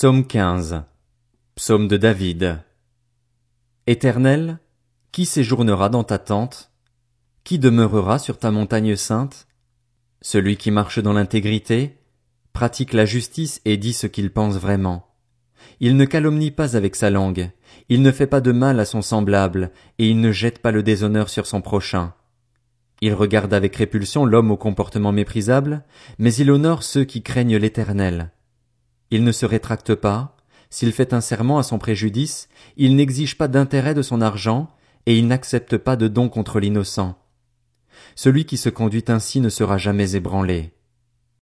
Psaume 15. Psaume de David. Éternel, qui séjournera dans ta tente? Qui demeurera sur ta montagne sainte? Celui qui marche dans l'intégrité, pratique la justice et dit ce qu'il pense vraiment. Il ne calomnie pas avec sa langue, il ne fait pas de mal à son semblable, et il ne jette pas le déshonneur sur son prochain. Il regarde avec répulsion l'homme au comportement méprisable, mais il honore ceux qui craignent l'éternel. Il ne se rétracte pas, s'il fait un serment à son préjudice, il n'exige pas d'intérêt de son argent, et il n'accepte pas de don contre l'innocent. Celui qui se conduit ainsi ne sera jamais ébranlé.